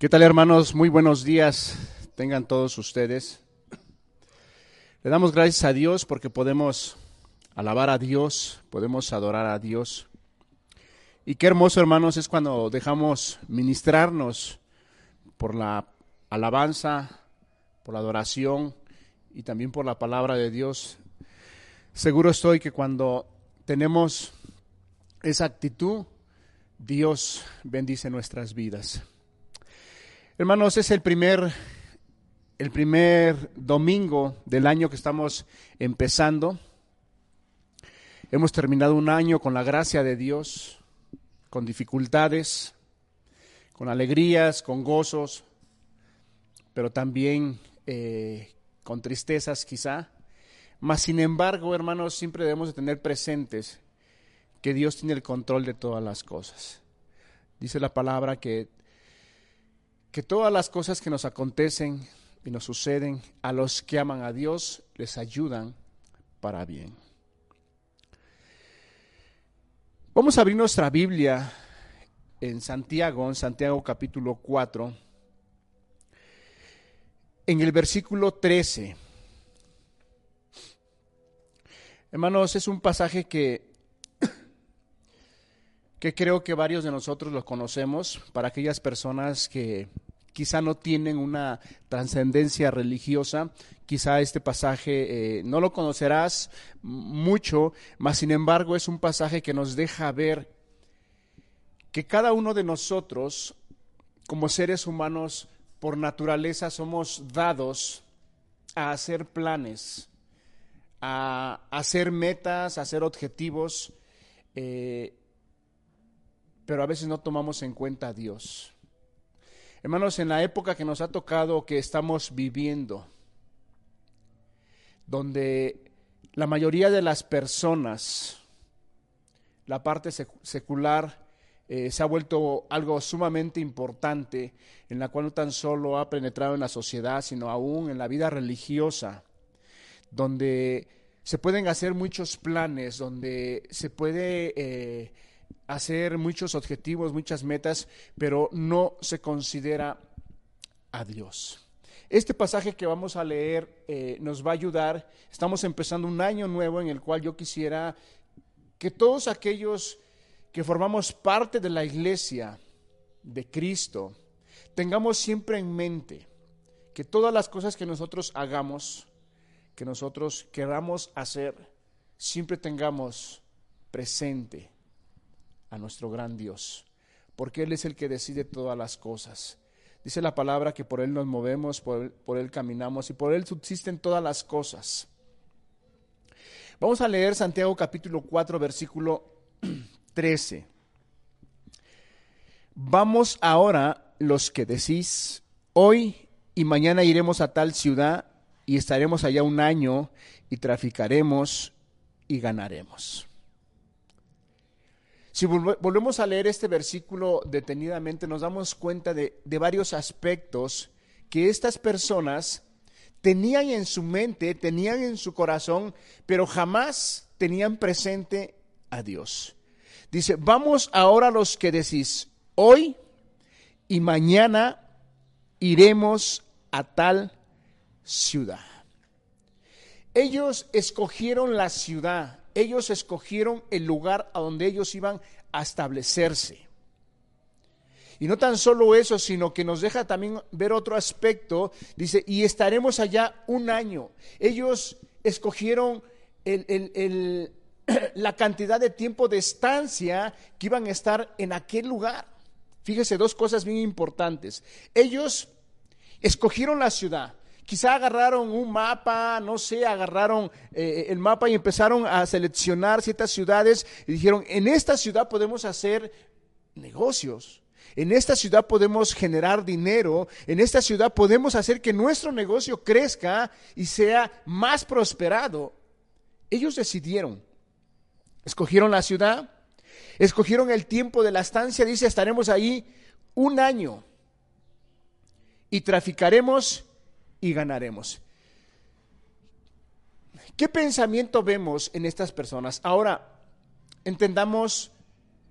¿Qué tal hermanos? Muy buenos días tengan todos ustedes. Le damos gracias a Dios porque podemos alabar a Dios, podemos adorar a Dios. Y qué hermoso hermanos es cuando dejamos ministrarnos por la alabanza, por la adoración y también por la palabra de Dios. Seguro estoy que cuando tenemos esa actitud, Dios bendice nuestras vidas. Hermanos, es el primer, el primer domingo del año que estamos empezando. Hemos terminado un año con la gracia de Dios, con dificultades, con alegrías, con gozos, pero también eh, con tristezas quizá. Mas, sin embargo, hermanos, siempre debemos de tener presentes que Dios tiene el control de todas las cosas. Dice la palabra que que todas las cosas que nos acontecen y nos suceden a los que aman a Dios les ayudan para bien. Vamos a abrir nuestra Biblia en Santiago, en Santiago capítulo 4, en el versículo 13. Hermanos, es un pasaje que que creo que varios de nosotros lo conocemos, para aquellas personas que quizá no tienen una trascendencia religiosa, quizá este pasaje eh, no lo conocerás mucho, mas sin embargo es un pasaje que nos deja ver que cada uno de nosotros, como seres humanos, por naturaleza somos dados a hacer planes, a hacer metas, a hacer objetivos, eh, pero a veces no tomamos en cuenta a Dios. Hermanos, en la época que nos ha tocado, que estamos viviendo, donde la mayoría de las personas, la parte secular, eh, se ha vuelto algo sumamente importante, en la cual no tan solo ha penetrado en la sociedad, sino aún en la vida religiosa, donde se pueden hacer muchos planes, donde se puede eh, hacer muchos objetivos, muchas metas, pero no se considera a Dios. Este pasaje que vamos a leer eh, nos va a ayudar. Estamos empezando un año nuevo en el cual yo quisiera que todos aquellos que formamos parte de la iglesia de Cristo tengamos siempre en mente que todas las cosas que nosotros hagamos, que nosotros queramos hacer, siempre tengamos presente a nuestro gran Dios, porque Él es el que decide todas las cosas. Dice la palabra que por Él nos movemos, por Él, caminamos y por Él subsisten todas las cosas. Vamos a leer Santiago capítulo 4, versículo 13. Vamos ahora los que decís, hoy y mañana iremos a tal ciudad y estaremos allá un año y traficaremos y ganaremos. Si volvemos a leer este versículo detenidamente, nos damos cuenta de, varios aspectos que estas personas tenían en su mente, tenían en su corazón, pero jamás tenían presente a Dios. Dice, vamos ahora los que decís, hoy y mañana iremos a tal ciudad. Ellos escogieron la ciudad, ellos escogieron el lugar a donde ellos iban a establecerse. Y no tan solo eso, sino que nos deja también ver otro aspecto. Dice, y estaremos allá un año. Ellos escogieron la cantidad de tiempo de estancia que iban a estar en aquel lugar. Fíjese, dos cosas bien importantes. Ellos escogieron la ciudad. Quizá agarraron un mapa, no sé, agarraron eh, el mapa y empezaron a seleccionar ciertas ciudades y dijeron, en esta ciudad podemos hacer negocios. En esta ciudad podemos generar dinero, en esta ciudad podemos hacer que nuestro negocio crezca y sea más prosperado. Ellos decidieron, escogieron la ciudad, escogieron el tiempo de la estancia, dice, estaremos ahí un año y traficaremos y ganaremos. ¿Qué pensamiento vemos en estas personas? Ahora, entendamos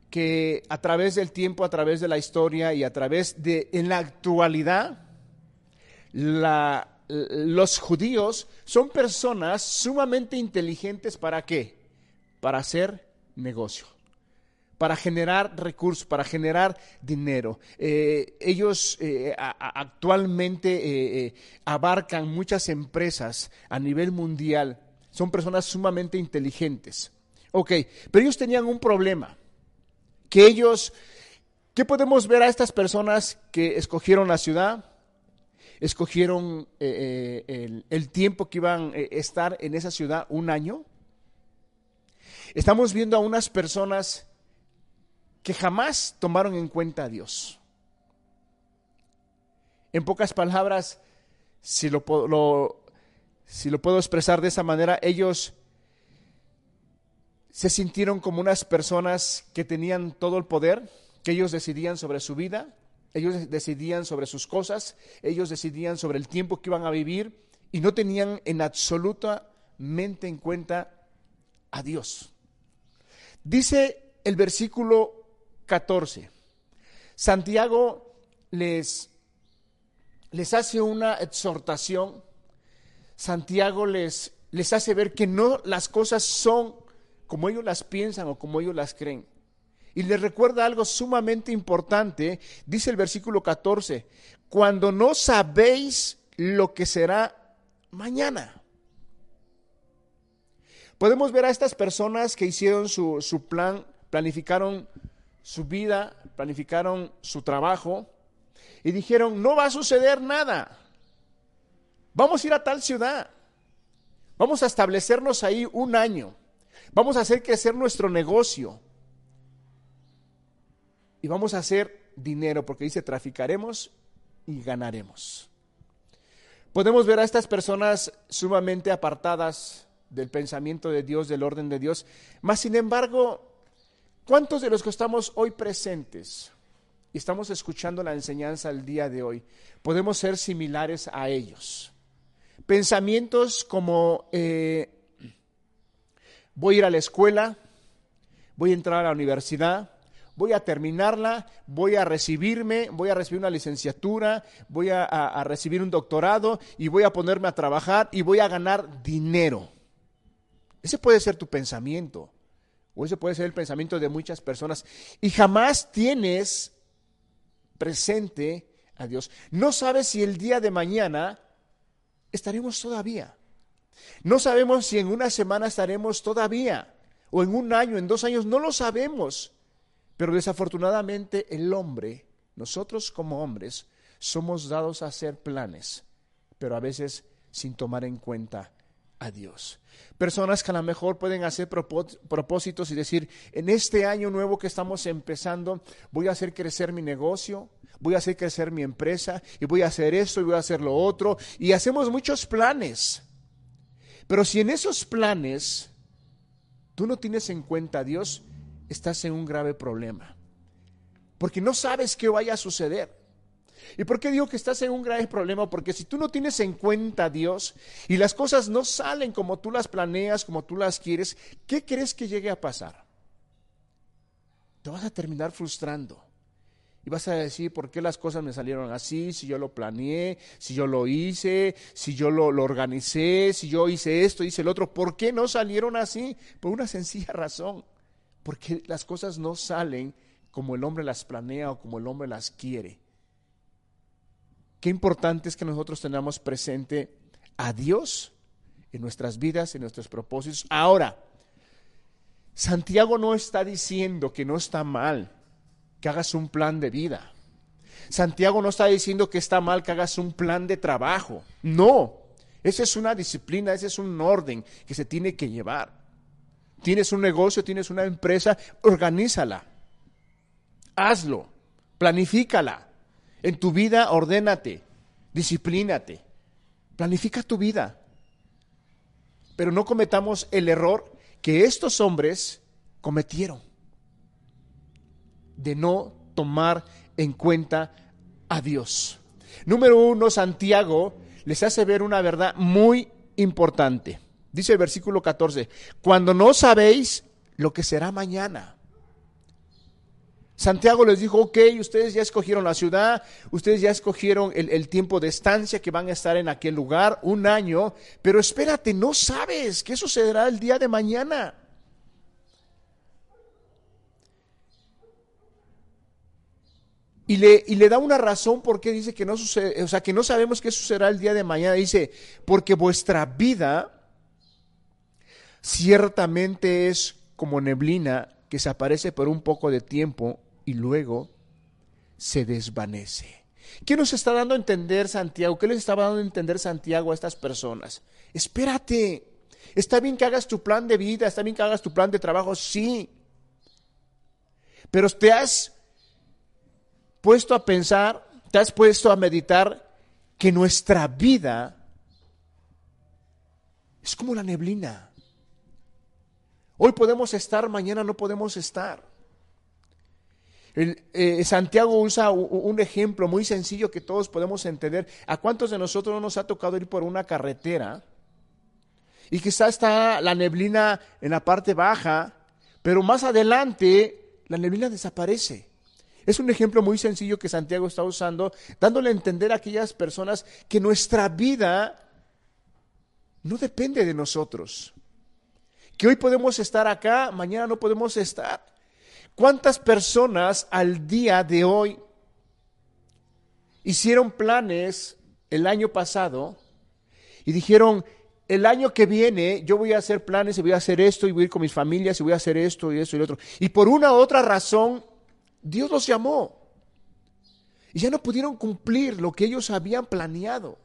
que a través del tiempo, a través de la historia y a través de, en la actualidad, los judíos son personas sumamente inteligentes para qué? Para hacer negocio para generar recursos, para generar dinero. Eh, ellos eh, actualmente eh, abarcan muchas empresas a nivel mundial. Son personas sumamente inteligentes. Ok, pero ellos tenían un problema. Que ellos, ¿qué podemos ver a estas personas que escogieron la ciudad? Escogieron el, el tiempo que iban a estar en esa ciudad, un año. Estamos viendo a unas personas que jamás tomaron en cuenta a Dios. En pocas palabras, si lo, puedo expresar de esa manera, ellos se sintieron como unas personas que tenían todo el poder, que ellos decidían sobre su vida, ellos decidían sobre sus cosas, ellos decidían sobre el tiempo que iban a vivir y no tenían en absolutamente en cuenta a Dios. Dice el versículo 14. Santiago les, les hace una exhortación. Santiago les, les hace ver que no las cosas son como ellos las piensan o como ellos las creen. Y les recuerda algo sumamente importante, dice el versículo 14, cuando no sabéis lo que será mañana. Podemos ver a estas personas que hicieron su, su plan, planificaron su vida, planificaron su trabajo y dijeron, no va a suceder nada. Vamos a ir a tal ciudad. Vamos a establecernos ahí un año. Vamos a hacer crecer nuestro negocio. Y vamos a hacer dinero, porque dice, traficaremos y ganaremos. Podemos ver a estas personas sumamente apartadas del pensamiento de Dios, del orden de Dios, mas sin embargo ¿Cuántos de los que estamos hoy presentes y estamos escuchando la enseñanza el día de hoy podemos ser similares a ellos? Pensamientos como eh, voy a ir a la escuela, voy a entrar a la universidad, voy a terminarla, voy a recibirme, voy a recibir una licenciatura, voy a recibir un doctorado y voy a ponerme a trabajar y voy a ganar dinero. Ese puede ser tu pensamiento. O ese puede ser el pensamiento de muchas personas. Y jamás tienes presente a Dios. No sabes si el día de mañana estaremos todavía. No sabemos si en una semana estaremos todavía. O en un año, en dos años, no lo sabemos. Pero desafortunadamente el hombre, nosotros como hombres, somos dados a hacer planes, pero a veces sin tomar en cuenta a Dios. Personas que a lo mejor pueden hacer propósitos y decir, en este año nuevo que estamos empezando, voy a hacer crecer mi negocio, voy a hacer crecer mi empresa y voy a hacer esto y voy a hacer lo otro. Y hacemos muchos planes. Pero si en esos planes tú no tienes en cuenta a Dios, estás en un grave problema. Porque no sabes qué vaya a suceder. ¿Y por qué digo que estás en un grave problema? Porque si tú no tienes en cuenta a Dios y las cosas no salen como tú las planeas, como tú las quieres, ¿qué crees que llegue a pasar? Te vas a terminar frustrando. Y vas a decir, ¿por qué las cosas me salieron así? Si yo lo planeé, si yo lo hice, si yo lo, lo, organicé, si yo hice esto, hice el otro. ¿Por qué no salieron así? Por una sencilla razón. Porque las cosas no salen como el hombre las planea o como el hombre las quiere. Qué importante es que nosotros tengamos presente a Dios en nuestras vidas, en nuestros propósitos. Ahora, Santiago no está diciendo que no está mal que hagas un plan de vida. Santiago no está diciendo que está mal que hagas un plan de trabajo. No, esa es una disciplina, ese es un orden que se tiene que llevar. Tienes un negocio, tienes una empresa, organízala. Hazlo, planifícala. En tu vida, ordénate, disciplínate, planifica tu vida. Pero no cometamos el error que estos hombres cometieron de no tomar en cuenta a Dios. Número uno, Santiago les hace ver una verdad muy importante. Dice el versículo 14, cuando no sabéis lo que será mañana. Santiago les dijo, ok, ustedes ya escogieron la ciudad, ustedes ya escogieron el, tiempo de estancia que van a estar en aquel lugar, un año, pero espérate, no sabes qué sucederá el día de mañana. Y le, y le, da una razón por qué dice que no sucede, o sea, que no sabemos qué sucederá el día de mañana. Dice, porque vuestra vida ciertamente es como neblina que se aparece por un poco de tiempo y luego se desvanece. ¿Qué nos está dando a entender Santiago? ¿Qué les estaba dando a entender Santiago a estas personas? Espérate, está bien que hagas tu plan de vida, está bien que hagas tu plan de trabajo, sí. Pero te has puesto a pensar, te has puesto a meditar que nuestra vida es como la neblina. Hoy podemos estar, mañana no podemos estar. Eh, Santiago usa un ejemplo muy sencillo que todos podemos entender. ¿A cuántos de nosotros no nos ha tocado ir por una carretera? Y quizá está la neblina en la parte baja, pero más adelante la neblina desaparece. Es un ejemplo muy sencillo que Santiago está usando, dándole a entender a aquellas personas que nuestra vida no depende de nosotros. Que hoy podemos estar acá, mañana no podemos estar. ¿Cuántas personas al día de hoy hicieron planes el año pasado y dijeron, el año que viene yo voy a hacer planes y voy a hacer esto y voy a ir con mis familias y voy a hacer esto y esto y lo otro. Y por una u otra razón, Dios los llamó. Y ya no pudieron cumplir lo que ellos habían planeado.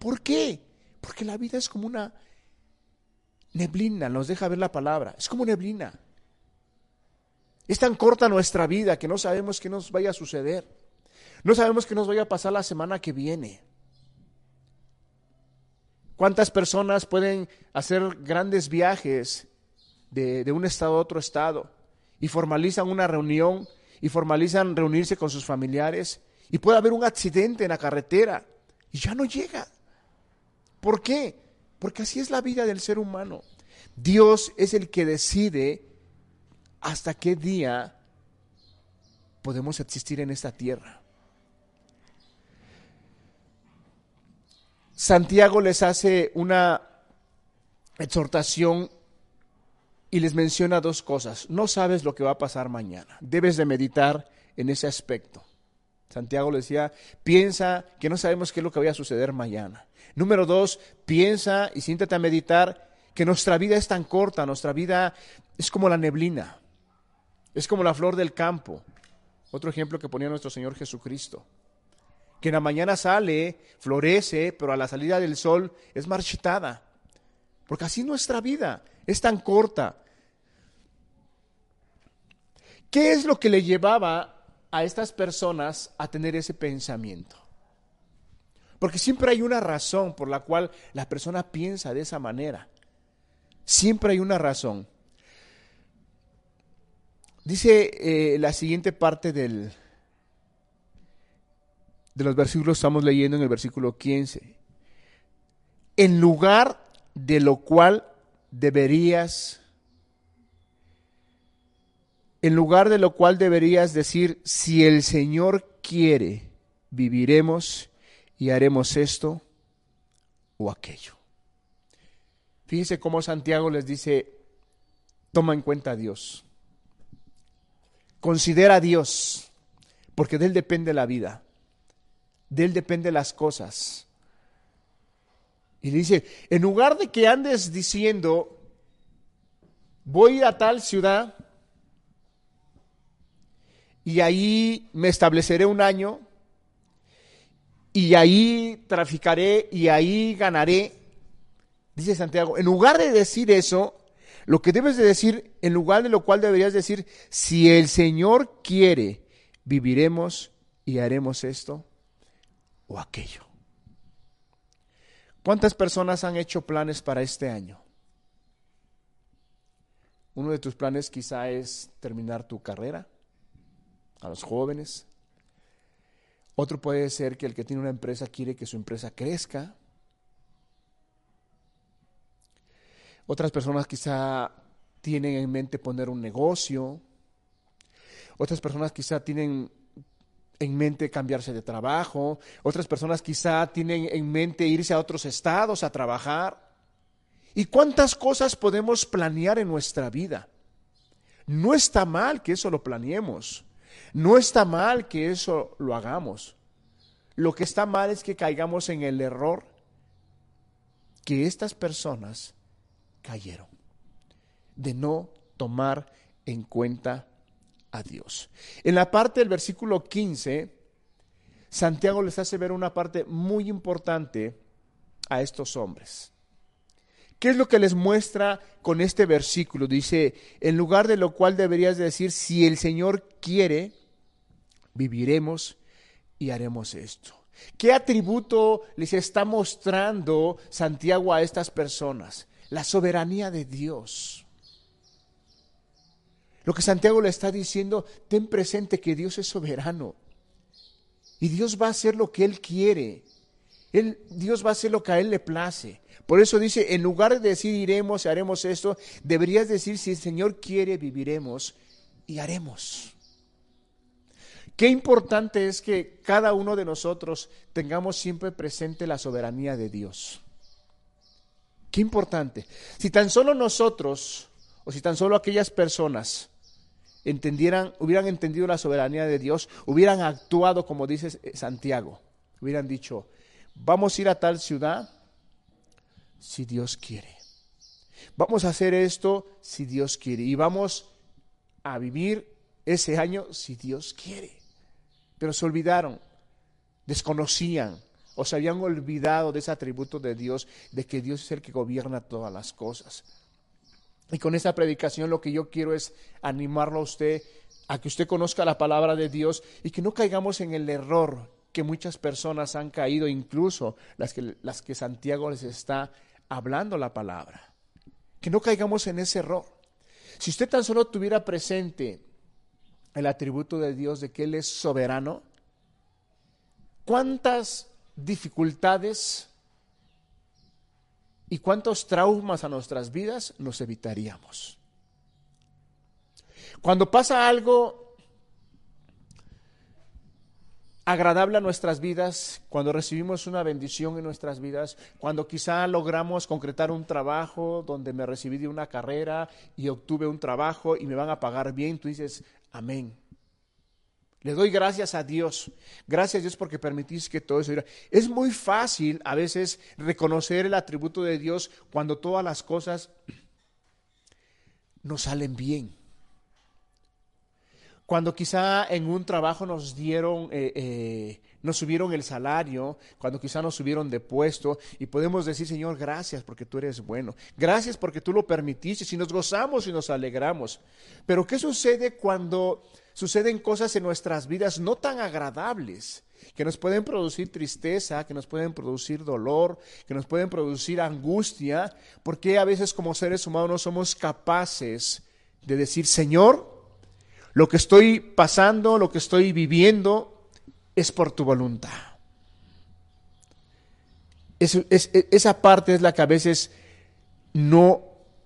¿Por qué? Porque la vida es como una neblina, nos deja ver la palabra. Es como neblina. Es tan corta nuestra vida que no sabemos qué nos vaya a suceder. No sabemos qué nos vaya a pasar la semana que viene. ¿Cuántas personas pueden hacer grandes viajes de, de, un estado a otro estado y formalizan una reunión y formalizan reunirse con sus familiares y puede haber un accidente en la carretera y ya no llega? ¿Por qué? Porque así es la vida del ser humano. Dios es el que decide hasta qué día podemos existir en esta tierra. Santiago les hace una exhortación y les menciona dos cosas. No sabes lo que va a pasar mañana. Debes de meditar en ese aspecto. Santiago le decía, piensa que no sabemos qué es lo que vaya a suceder mañana. Número dos, piensa y siéntate a meditar que nuestra vida es tan corta, nuestra vida es como la neblina. Es como la flor del campo. Otro ejemplo que ponía nuestro Señor Jesucristo. Que en la mañana sale, florece, pero a la salida del sol es marchitada. Porque así nuestra vida es tan corta. ¿Qué es lo que le llevaba a estas personas a tener ese pensamiento? Porque siempre hay una razón por la cual la persona piensa de esa manera. Siempre hay una razón. Dice eh, la siguiente parte del, de los versículos, estamos leyendo en el versículo 15. En lugar de lo cual deberías, en lugar de lo cual deberías decir, si el Señor quiere, viviremos y haremos esto o aquello. Fíjense cómo Santiago les dice, toma en cuenta a Dios. Considera a Dios, porque de Él depende la vida, de Él depende las cosas. Y dice, en lugar de que andes diciendo, voy a tal ciudad y ahí me estableceré un año y ahí traficaré y ahí ganaré, dice Santiago, en lugar de decir eso, lo que debes de decir, en lugar de lo cual deberías decir, si el Señor quiere, viviremos y haremos esto o aquello. ¿Cuántas personas han hecho planes para este año? Uno de tus planes quizá es terminar tu carrera a los jóvenes. Otro puede ser que el que tiene una empresa quiere que su empresa crezca. Otras personas quizá tienen en mente poner un negocio. otras personas quizá tienen en mente cambiarse de trabajo, otras personas quizá tienen en mente irse a otros estados a trabajar. ¿Y cuántas cosas podemos planear en nuestra vida? No está mal que eso lo planeemos, no está mal que eso lo hagamos. Lo que está mal es que caigamos en el error que estas personas cayeron, de no tomar en cuenta a Dios. En la parte del versículo 15, Santiago les hace ver una parte muy importante a estos hombres. ¿Qué es lo que les muestra con este versículo? Dice, en lugar de lo cual deberías decir, si el Señor quiere, viviremos y haremos esto. ¿Qué atributo les está mostrando Santiago a estas personas? La soberanía de Dios. Lo que Santiago le está diciendo, ten presente que Dios es soberano. Y Dios va a hacer lo que Él quiere. Él, Dios va a hacer lo que a Él le place. Por eso dice, en lugar de decir iremos y haremos esto, deberías decir, si el Señor quiere, viviremos y haremos. Qué importante es que cada uno de nosotros tengamos siempre presente la soberanía de Dios. Qué importante. Si tan solo nosotros, o si tan solo aquellas personas entendieran, hubieran entendido la soberanía de Dios, hubieran actuado como dice Santiago, hubieran dicho, vamos a ir a tal ciudad si Dios quiere. Vamos a hacer esto si Dios quiere. Y vamos a vivir ese año si Dios quiere. Pero se olvidaron, desconocían o se habían olvidado de ese atributo de Dios, de que Dios es el que gobierna todas las cosas. Y con esta predicación lo que yo quiero es animarlo a usted a que usted conozca la palabra de Dios y que no caigamos en el error que muchas personas han caído, incluso las que, las que Santiago les está hablando la palabra. Que no caigamos en ese error. Si usted tan solo tuviera presente el atributo de Dios de que Él es soberano, ¿cuántas dificultades y cuántos traumas a nuestras vidas nos evitaríamos. Cuando pasa algo agradable a nuestras vidas, cuando recibimos una bendición en nuestras vidas, cuando quizá logramos concretar un trabajo donde me recibí de una carrera y obtuve un trabajo y me van a pagar bien, tú dices, amén. Le doy gracias a Dios. Gracias a Dios porque permitís que todo eso. Es muy fácil a veces reconocer el atributo de Dios cuando todas las cosas nos salen bien. Cuando quizá en un trabajo nos dieron, eh, eh, nos subieron el salario, cuando quizá nos subieron de puesto y podemos decir, Señor, gracias porque tú eres bueno. Gracias porque tú lo permitiste y nos gozamos y nos alegramos. Pero ¿qué sucede cuando suceden cosas en nuestras vidas no tan agradables, que nos pueden producir tristeza, que nos pueden producir dolor, que nos pueden producir angustia, porque a veces como seres humanos no somos capaces de decir, Señor, lo que estoy pasando, lo que estoy viviendo, es por tu voluntad. esa parte es la que a veces no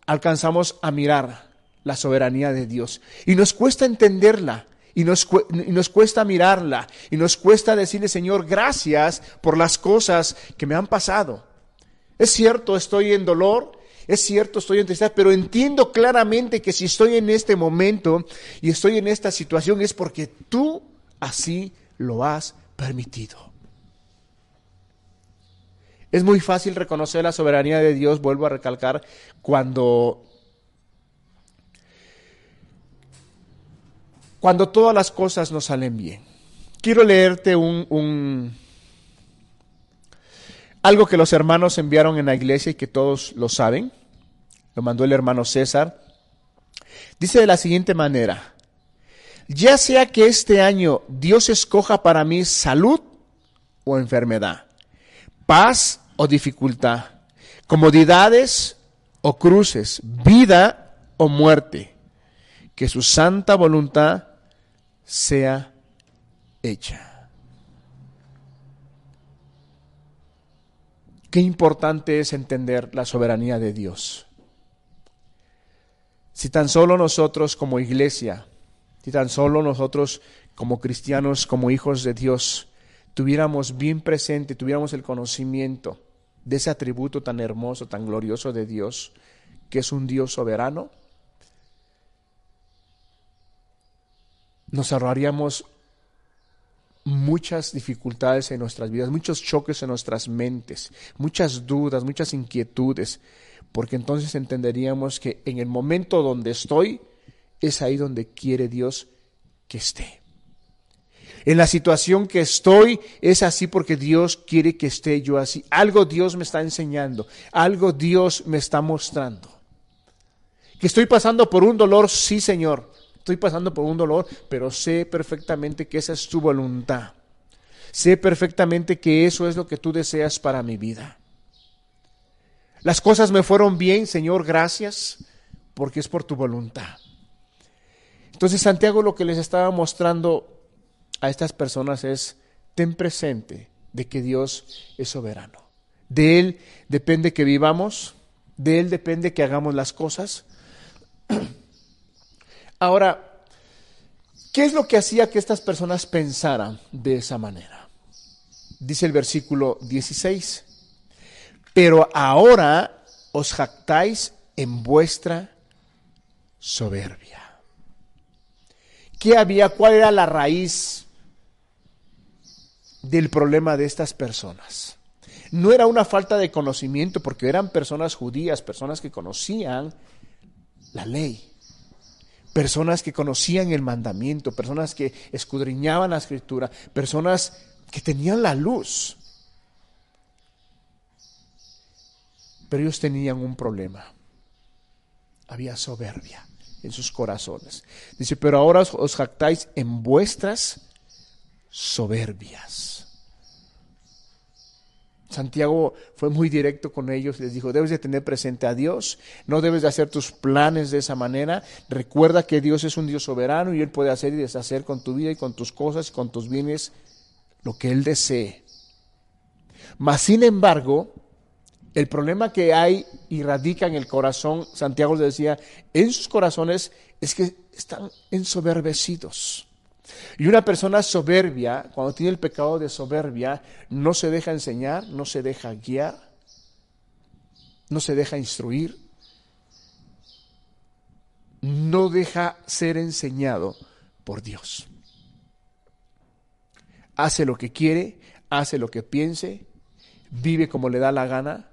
alcanzamos a mirar la soberanía de Dios. Y nos cuesta entenderla, y nos, cuesta mirarla, y nos cuesta decirle, Señor, gracias por las cosas que me han pasado. Es cierto, estoy en dolor, es cierto, estoy en tristeza, pero entiendo claramente que si estoy en este momento y estoy en esta situación es porque tú así lo has permitido. Es muy fácil reconocer la soberanía de Dios, vuelvo a recalcar, cuando cuando todas las cosas nos salen bien. Quiero leerte un, algo que los hermanos enviaron en la iglesia y que todos lo saben. Lo mandó el hermano César. Dice de la siguiente manera, ya sea que este año Dios escoja para mí salud o enfermedad, paz o dificultad, comodidades o cruces, vida o muerte, que su santa voluntad sea hecha. Qué importante es entender la soberanía de Dios. Si tan solo nosotros como iglesia Si tan solo nosotros como cristianos, como hijos de Dios, tuviéramos bien presente, tuviéramos el conocimiento de ese atributo tan hermoso, tan glorioso de Dios, que es un Dios soberano, nos ahorraríamos muchas dificultades en nuestras vidas, muchos choques en nuestras mentes, muchas dudas, muchas inquietudes, porque entonces entenderíamos que en el momento donde estoy, es ahí donde quiere Dios que esté. En la situación que estoy es así porque Dios quiere que esté yo así. Algo Dios me está enseñando, algo Dios me está mostrando. Que estoy pasando por un dolor, sí Señor, estoy pasando por un dolor, pero sé perfectamente que esa es tu voluntad. Sé perfectamente que eso es lo que tú deseas para mi vida. Las cosas me fueron bien, Señor, gracias, porque es por tu voluntad. Entonces Santiago lo que les estaba mostrando a estas personas es, ten presente de que Dios es soberano. De Él depende que vivamos, de Él depende que hagamos las cosas. Ahora, ¿qué es lo que hacía que estas personas pensaran de esa manera? Dice el versículo 16, pero ahora os jactáis en vuestra soberbia. ¿Qué había? ¿Cuál era la raíz del problema de estas personas. No era una falta de conocimiento porque eran personas judías, personas que conocían la ley, personas que conocían el mandamiento, personas que escudriñaban la escritura, personas que tenían la luz. Pero ellos tenían un problema. Había soberbia en sus corazones. Dice, pero ahora os jactáis en vuestras soberbias. Santiago fue muy directo con ellos, les dijo, debes de tener presente a Dios, no debes de hacer tus planes de esa manera, recuerda que Dios es un Dios soberano y Él puede hacer y deshacer con tu vida y con tus cosas y con tus bienes lo que Él desee. Mas, sin embargo, el problema que hay y radica en el corazón, Santiago les decía, en sus corazones es que están ensoberbecidos. Y una persona soberbia, cuando tiene el pecado de soberbia, no se deja enseñar, no se deja guiar, no se deja instruir, no deja ser enseñado por Dios. Hace lo que quiere, hace lo que piense, vive como le da la gana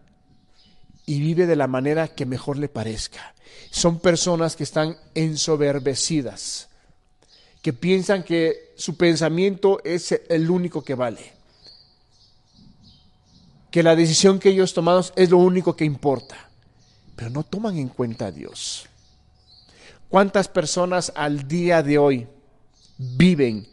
y vive de la manera que mejor le parezca. Son personas que están ensoberbecidas que piensan que su pensamiento es el único que vale, que la decisión que ellos toman es lo único que importa, pero no toman en cuenta a Dios. ¿Cuántas personas al día de hoy viven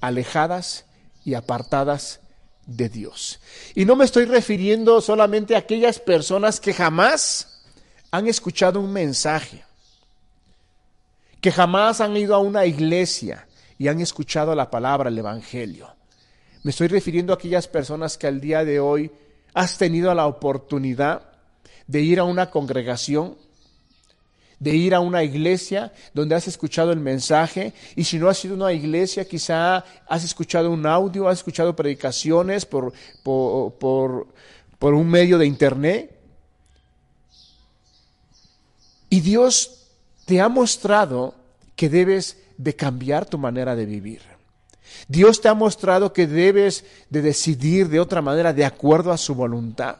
alejadas y apartadas de Dios? Y no me estoy refiriendo solamente a aquellas personas que jamás han escuchado un mensaje que jamás han ido a una iglesia y han escuchado la palabra, el Evangelio. Me estoy refiriendo a aquellas personas que al día de hoy has tenido la oportunidad de ir a una congregación, de ir a una iglesia donde has escuchado el mensaje y si no has sido una iglesia quizá has escuchado un audio, has escuchado predicaciones por, por, por, por un medio de internet. Y Dios te ha mostrado que debes de cambiar tu manera de vivir. Dios te ha mostrado que debes de decidir de otra manera de acuerdo a su voluntad,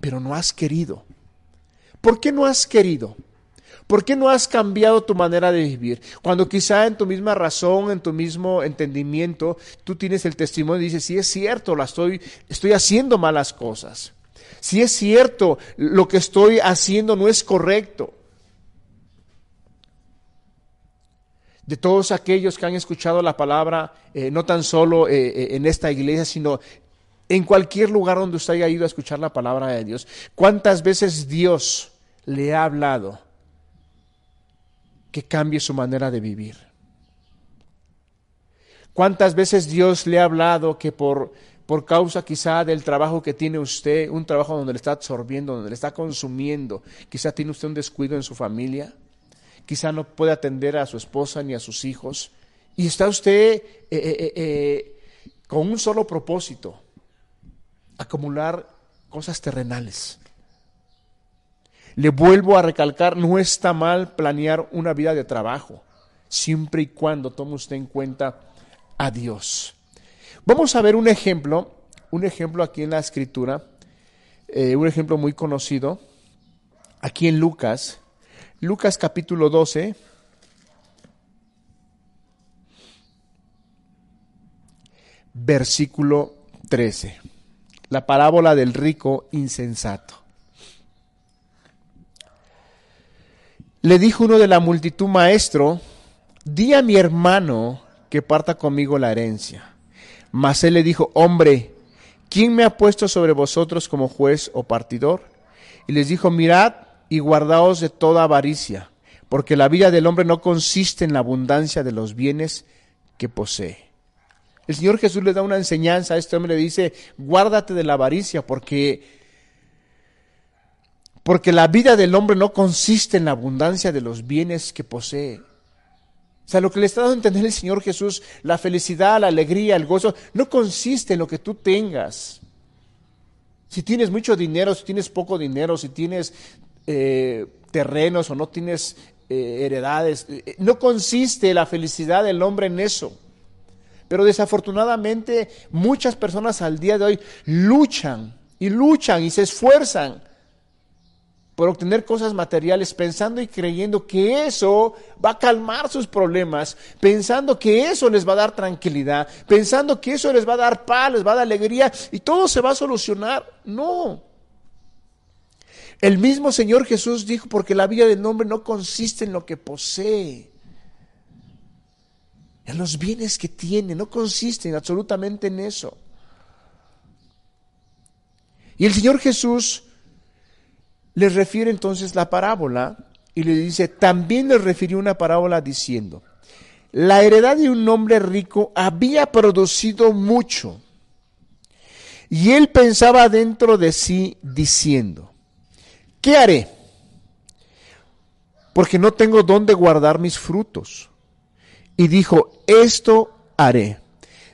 pero no has querido. ¿Por qué no has querido? ¿Por qué no has cambiado tu manera de vivir? Cuando quizá en tu misma razón, en tu mismo entendimiento, tú tienes el testimonio y dices, sí es cierto, la estoy, estoy haciendo malas cosas. Si es cierto, lo que estoy haciendo no es correcto. De todos aquellos que han escuchado la palabra, eh, no tan solo eh, eh, en esta iglesia, sino en cualquier lugar donde usted haya ido a escuchar la palabra de Dios. ¿Cuántas veces Dios le ha hablado que cambie su manera de vivir? ¿Cuántas veces Dios le ha hablado que por, por causa quizá del trabajo que tiene usted, un trabajo donde le está absorbiendo, donde le está consumiendo, quizá tiene usted un descuido en su familia? Quizá no puede atender a su esposa ni a sus hijos, Y está usted eh, eh, eh, con un solo propósito, acumular cosas terrenales. Le vuelvo a recalcar, no está mal planear una vida de trabajo, siempre y cuando tome usted en cuenta a Dios. Vamos a ver un ejemplo, un ejemplo aquí en la escritura, un ejemplo muy conocido, aquí en Lucas, Lucas capítulo 12, versículo 13. La parábola del rico insensato. Le dijo uno de la multitud, maestro, di a mi hermano que parta conmigo la herencia. Mas él le dijo, hombre, ¿quién me ha puesto sobre vosotros como juez o partidor? Y les dijo, mirad y guardaos de toda avaricia, porque la vida del hombre no consiste en la abundancia de los bienes que posee. El Señor Jesús le da una enseñanza a este hombre, le dice, guárdate de la avaricia, porque, porque la vida del hombre no consiste en la abundancia de los bienes que posee. O sea, lo que le está dando a entender el Señor Jesús, la felicidad, la alegría, el gozo, no consiste en lo que tú tengas. Si tienes mucho dinero, si tienes poco dinero, si tienes eh, terrenos o no tienes eh, heredades, eh, no consiste la felicidad del hombre en eso. Pero desafortunadamente muchas personas al día de hoy luchan y luchan y se esfuerzan por obtener cosas materiales pensando y creyendo que eso va a calmar sus problemas, pensando que eso les va a dar tranquilidad, pensando que eso les va a dar paz, les va a dar alegría y todo se va a solucionar. No. El mismo Señor Jesús dijo, porque la vida del hombre no consiste en lo que posee, en los bienes que tiene, no consisten absolutamente en eso. Y el Señor Jesús les refiere entonces la parábola y le dice, también les refirió una parábola diciendo, la heredad de un hombre rico había producido mucho. Y él pensaba dentro de sí diciendo, ¿qué haré? Porque no tengo dónde guardar mis frutos y dijo, esto haré,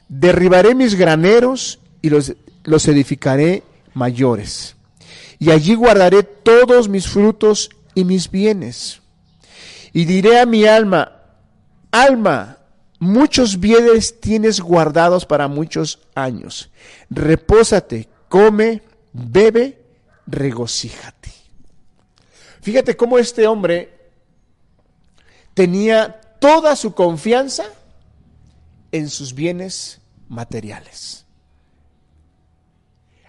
derribaré mis graneros y los, los edificaré mayores, y allí guardaré todos mis frutos y mis bienes. Y diré a mi alma, alma, muchos bienes tienes guardados para muchos años. Repósate, come, bebe, regocíjate. Fíjate cómo este hombre tenía toda su confianza en sus bienes materiales.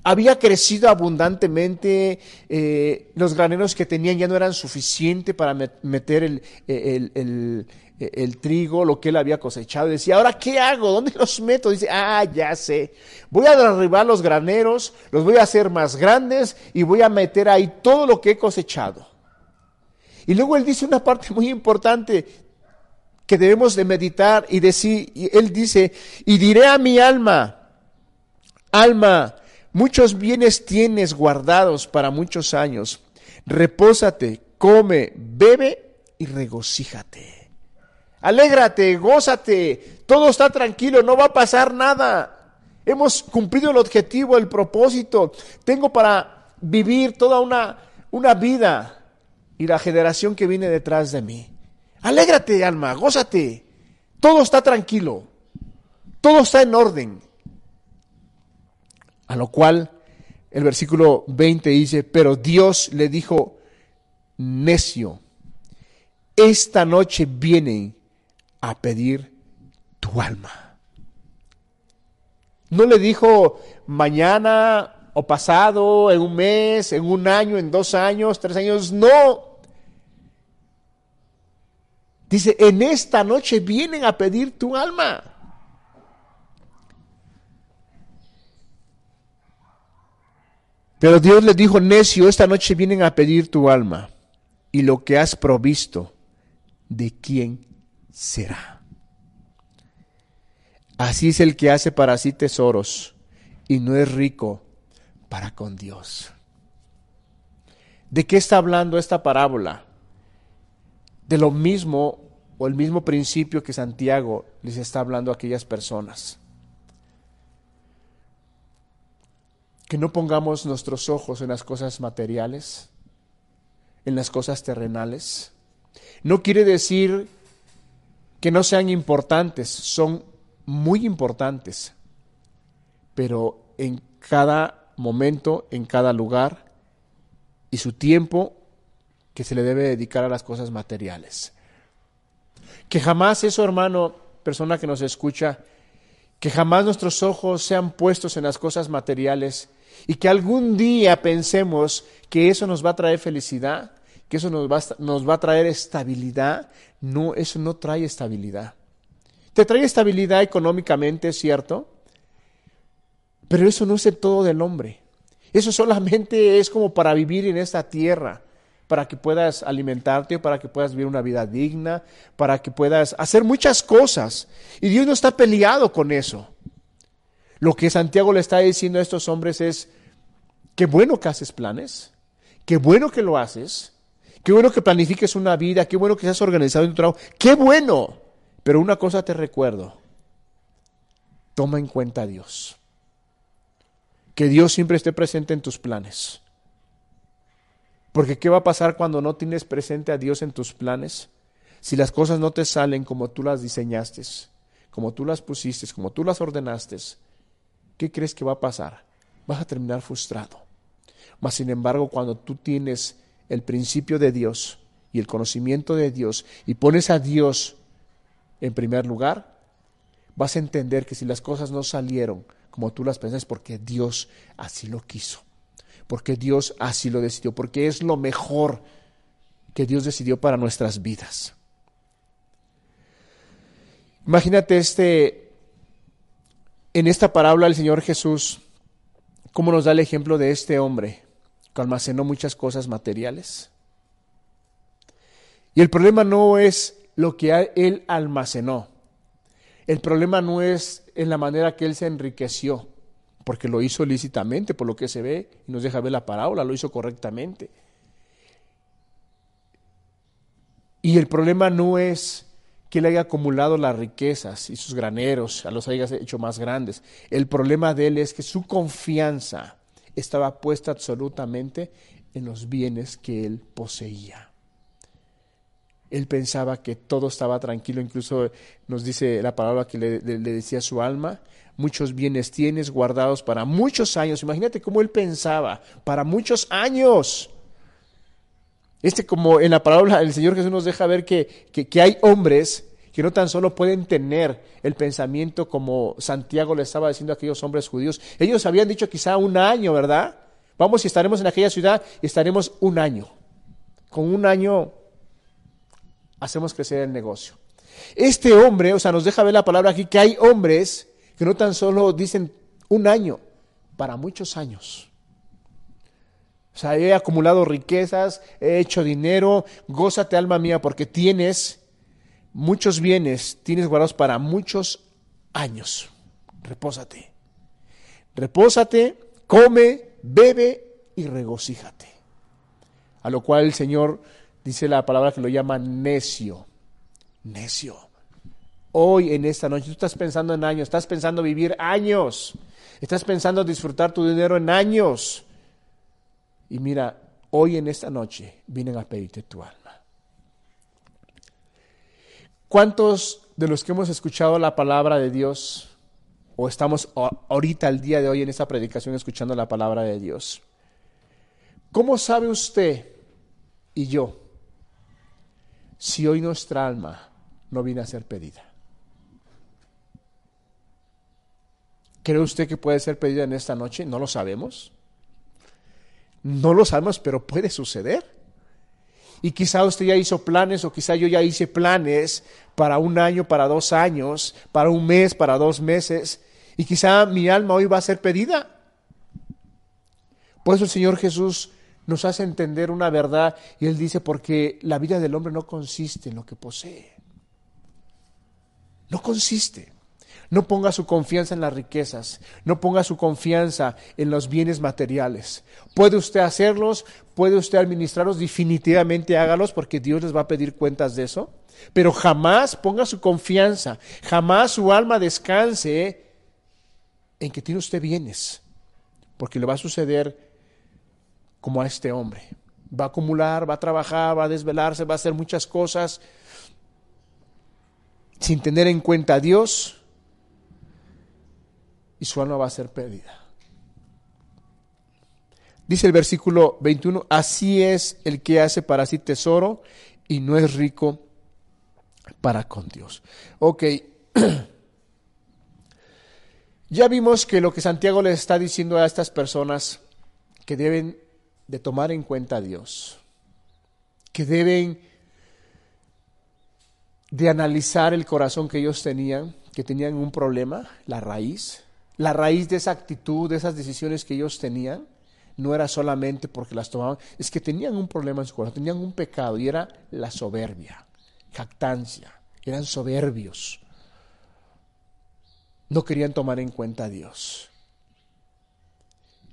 Había crecido abundantemente, eh, los graneros que tenían ya no eran suficientes para meter el, el, el, trigo, lo que él había cosechado. Decía, ahora, ¿qué hago? ¿Dónde los meto? Dice, ah, ya sé. Voy a derribar los graneros, los voy a hacer más grandes y voy a meter ahí todo lo que he cosechado. Y luego él dice una parte muy importante, que debemos de meditar y decir, él dice, y diré a mi alma, alma, muchos bienes tienes guardados para muchos años, repósate, come, bebe y regocíjate. Alégrate, gózate, todo está tranquilo, no va a pasar nada. Hemos cumplido el objetivo, el propósito. Tengo para vivir toda una, una vida y la generación que viene detrás de mí. Alégrate, alma, gózate. Todo está tranquilo. Todo está en orden. A lo cual el versículo 20 dice, pero Dios le dijo, necio, esta noche vienen a pedir tu alma. No le dijo mañana o pasado, en un mes, en un año, en dos años, tres años, no. Dice, en esta noche vienen a pedir tu alma. Pero Dios les dijo, necio, esta noche vienen a pedir tu alma. Y lo que has provisto, ¿de quién será? Así es el que hace para sí tesoros y no es rico para con Dios. ¿De qué está hablando esta parábola? de lo mismo o el mismo principio que Santiago les está hablando a aquellas personas. Que no pongamos nuestros ojos en las cosas materiales, en las cosas terrenales. No quiere decir que no sean importantes, son muy importantes, pero en cada momento, en cada lugar y su tiempo que se le debe dedicar a las cosas materiales. Que jamás eso, hermano, persona que nos escucha, que jamás nuestros ojos sean puestos en las cosas materiales y que algún día pensemos que eso nos va a traer felicidad, que eso nos va, nos va a traer estabilidad. No, eso no trae estabilidad. Te trae estabilidad económicamente, cierto, pero eso no es el todo del hombre. Eso solamente es como para vivir en esta tierra, para que puedas alimentarte, para que puedas vivir una vida digna, para que puedas hacer muchas cosas. Y Dios no está peleado con eso. Lo que Santiago le está diciendo a estos hombres es, qué bueno que haces planes, qué bueno que lo haces, qué bueno que planifiques una vida, qué bueno que seas organizado en tu trabajo, qué bueno. Pero una cosa te recuerdo, toma en cuenta a Dios. Que Dios siempre esté presente en tus planes. Porque ¿qué va a pasar cuando no tienes presente a Dios en tus planes? Si las cosas no te salen como tú las diseñaste, como tú las pusiste, como tú las ordenaste, ¿qué crees que va a pasar? Vas a terminar frustrado. Mas, sin embargo, cuando tú tienes el principio de Dios y el conocimiento de Dios y pones a Dios en primer lugar, vas a entender que si las cosas no salieron como tú las pensas, porque Dios así lo quiso, porque Dios así lo decidió, porque es lo mejor que Dios decidió para nuestras vidas. Imagínate este, en esta parábola el Señor Jesús, cómo nos da el ejemplo de este hombre que almacenó muchas cosas materiales. Y el problema no es lo que él almacenó. El problema no es en la manera que él se enriqueció, porque lo hizo lícitamente, por lo que se ve, y nos deja ver la parábola, lo hizo correctamente. Y el problema no es que él haya acumulado las riquezas y sus graneros, a los haya hecho más grandes. El problema de él es que su confianza estaba puesta absolutamente en los bienes que él poseía. Él pensaba que todo estaba tranquilo, incluso nos dice la palabra que le, decía su alma, muchos bienes tienes guardados para muchos años. Imagínate cómo él pensaba, para muchos años. Este como en la palabra el Señor Jesús nos deja ver que, que, hay hombres que no tan solo pueden tener el pensamiento como Santiago le estaba diciendo a aquellos hombres judíos. Ellos habían dicho quizá un año, ¿verdad? Vamos y estaremos en aquella ciudad y estaremos un año. Con un año hacemos crecer el negocio. Este hombre, o sea, nos deja ver la palabra aquí que hay hombres que no tan solo dicen un año, para muchos años. O sea, he acumulado riquezas, he hecho dinero, gózate alma mía porque tienes muchos bienes, tienes guardados para muchos años. Repósate. Repósate, come, bebe y regocíjate. A lo cual el Señor dice la palabra que lo llama necio. Necio. Hoy en esta noche tú estás pensando en años, estás pensando vivir años, estás pensando disfrutar tu dinero en años. Y mira, hoy en esta noche vienen a pedirte tu alma. ¿Cuántos de los que hemos escuchado la palabra de Dios o estamos ahorita el día de hoy en esta predicación escuchando la palabra de Dios? ¿Cómo sabe usted y yo si hoy nuestra alma no viene a ser pedida? ¿Cree usted que puede ser pedida en esta noche? No lo sabemos. No lo sabemos, pero puede suceder. Y quizá usted ya hizo planes o quizá yo ya hice planes para un año, para dos años, para un mes, para dos meses. Y quizá mi alma hoy va a ser pedida. Por eso el Señor Jesús nos hace entender una verdad y él dice, porque la vida del hombre no consiste en lo que posee. No consiste. No ponga su confianza en las riquezas, no ponga su confianza en los bienes materiales. Puede usted hacerlos, puede usted administrarlos, definitivamente hágalos porque Dios les va a pedir cuentas de eso. Pero jamás ponga su confianza, jamás su alma descanse en que tiene usted bienes, porque le va a suceder como a este hombre. Va a acumular, va a trabajar, va a desvelarse, va a hacer muchas cosas sin tener en cuenta a Dios y su alma va a ser perdida. Dice el versículo 21, así es el que hace para sí tesoro y no es rico para con Dios. Ok, ya vimos que lo que Santiago le está diciendo a estas personas que deben de tomar en cuenta a Dios, que deben de analizar el corazón que ellos tenían, que tenían un problema, la raíz, la raíz de esa actitud, de esas decisiones que ellos tenían, no era solamente porque las tomaban, es que tenían un problema en su corazón, tenían un pecado y era la soberbia, jactancia, eran soberbios. No querían tomar en cuenta a Dios.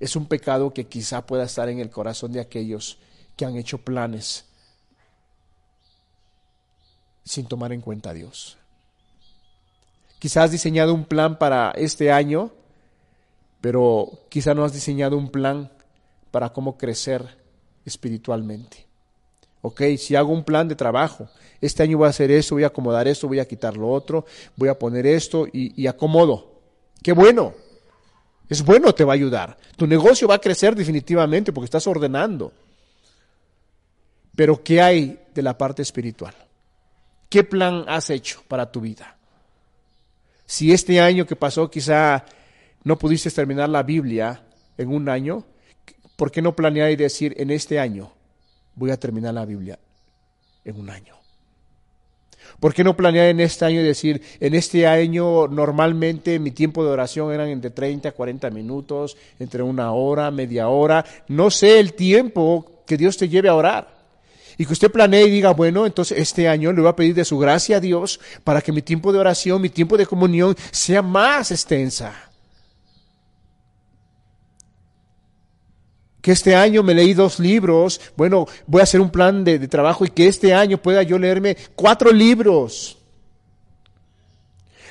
Es un pecado que quizá pueda estar en el corazón de aquellos que han hecho planes sin tomar en cuenta a Dios. Quizás has diseñado un plan para este año, pero quizá no has diseñado un plan para cómo crecer espiritualmente. Ok, si hago un plan de trabajo, este año voy a hacer esto, voy a acomodar esto, voy a quitar lo otro, voy a poner esto y, y acomodo. Qué bueno. Es bueno, te va a ayudar. Tu negocio va a crecer definitivamente porque estás ordenando. Pero ¿qué hay de la parte espiritual? ¿Qué plan has hecho para tu vida? Si este año que pasó quizá no pudiste terminar la Biblia en un año, ¿por qué no planear y decir en este año voy a terminar la Biblia en un año? ¿Por qué no planear en este año y decir, en este año normalmente mi tiempo de oración eran entre 30 a 40 minutos, entre una hora, media hora, no sé el tiempo que Dios te lleve a orar? y que usted planee y diga, bueno, entonces este año le voy a pedir de su gracia a Dios para que mi tiempo de oración, mi tiempo de comunión sea más extensa. Que este año me leí dos libros, bueno, voy a hacer un plan de, trabajo y que este año pueda yo leerme cuatro libros.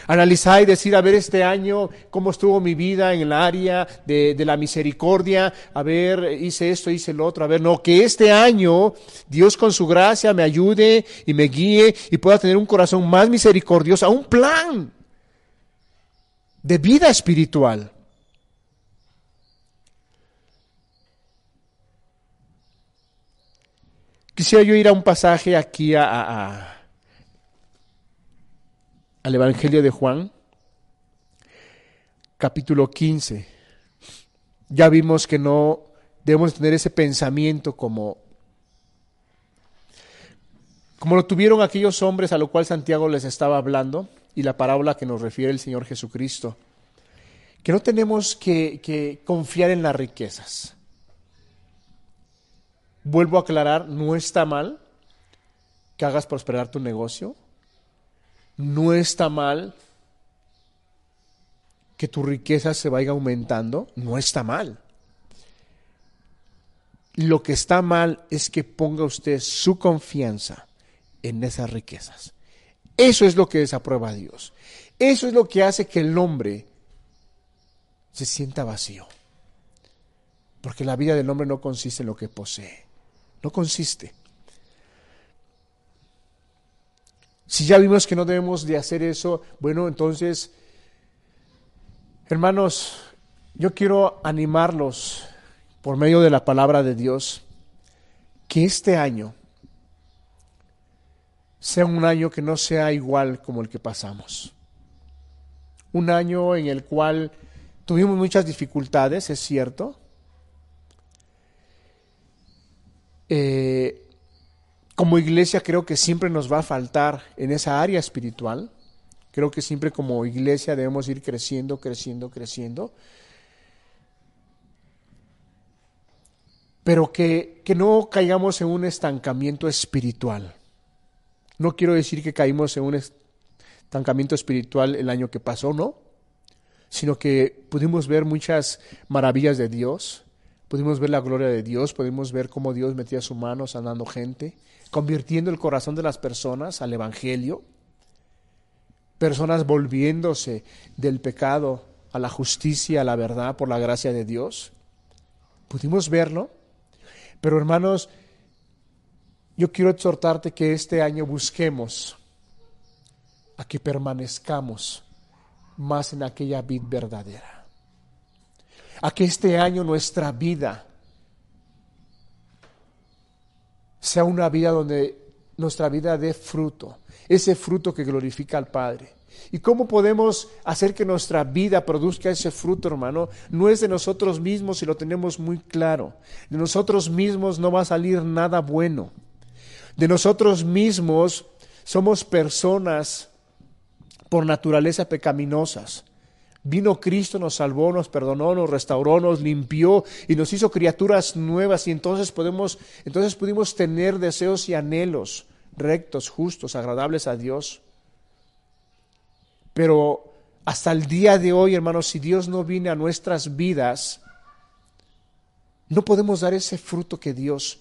Analizar y decir, a ver, este año, cómo estuvo mi vida en el área de, la misericordia, a ver, hice esto, hice lo otro, a ver, no, que este año Dios con su gracia me ayude y me guíe y pueda tener un corazón más misericordioso, a un plan de vida espiritual. Quisiera yo ir a un pasaje aquí a al Evangelio de Juan, capítulo 15. Ya vimos que no debemos tener ese pensamiento como, como lo tuvieron aquellos hombres a lo cual Santiago les estaba hablando y la parábola que nos refiere el Señor Jesucristo. Que no tenemos que, que confiar en las riquezas. Vuelvo a aclarar, no está mal que hagas prosperar tu negocio, no está mal que tu riqueza se vaya aumentando, no está mal. Lo que está mal es que ponga usted su confianza en esas riquezas. Eso es lo que desaprueba Dios. Eso es lo que hace que el hombre se sienta vacío. Porque la vida del hombre no consiste en lo que posee. No consiste. Si ya vimos que no debemos de hacer eso, bueno, entonces, hermanos, yo quiero animarlos por medio de la palabra de Dios, que este año sea un año que no sea igual como el que pasamos. Un año en el cual tuvimos muchas dificultades, es cierto. Eh, como iglesia creo que siempre nos va a faltar en esa área espiritual. Creo que siempre como iglesia debemos ir creciendo, creciendo, creciendo. Pero que, que no caigamos en un estancamiento espiritual. No quiero decir que caímos en un estancamiento espiritual el año que pasó, ¿no? Sino que pudimos ver muchas maravillas de Dios, pudimos ver la gloria de Dios, pudimos ver cómo Dios metía su mano sanando gente, convirtiendo el corazón de las personas al Evangelio, personas volviéndose del pecado a la justicia, a la verdad, por la gracia de Dios. Pudimos verlo, pero hermanos, yo quiero exhortarte que este año busquemos a que permanezcamos más en aquella vida verdadera. A que este año nuestra vida sea una vida donde nuestra vida dé fruto, ese fruto que glorifica al Padre. ¿Y cómo podemos hacer que nuestra vida produzca ese fruto, hermano? No es de nosotros mismos si lo tenemos muy claro. De nosotros mismos no va a salir nada bueno. De nosotros mismos somos personas por naturaleza pecaminosas. Vino Cristo, nos salvó, nos perdonó, nos restauró, nos limpió y nos hizo criaturas nuevas y entonces podemos, entonces pudimos tener deseos y anhelos rectos, justos, agradables a Dios. Pero hasta el día de hoy, hermanos, si Dios no viene a nuestras vidas, no podemos dar ese fruto que Dios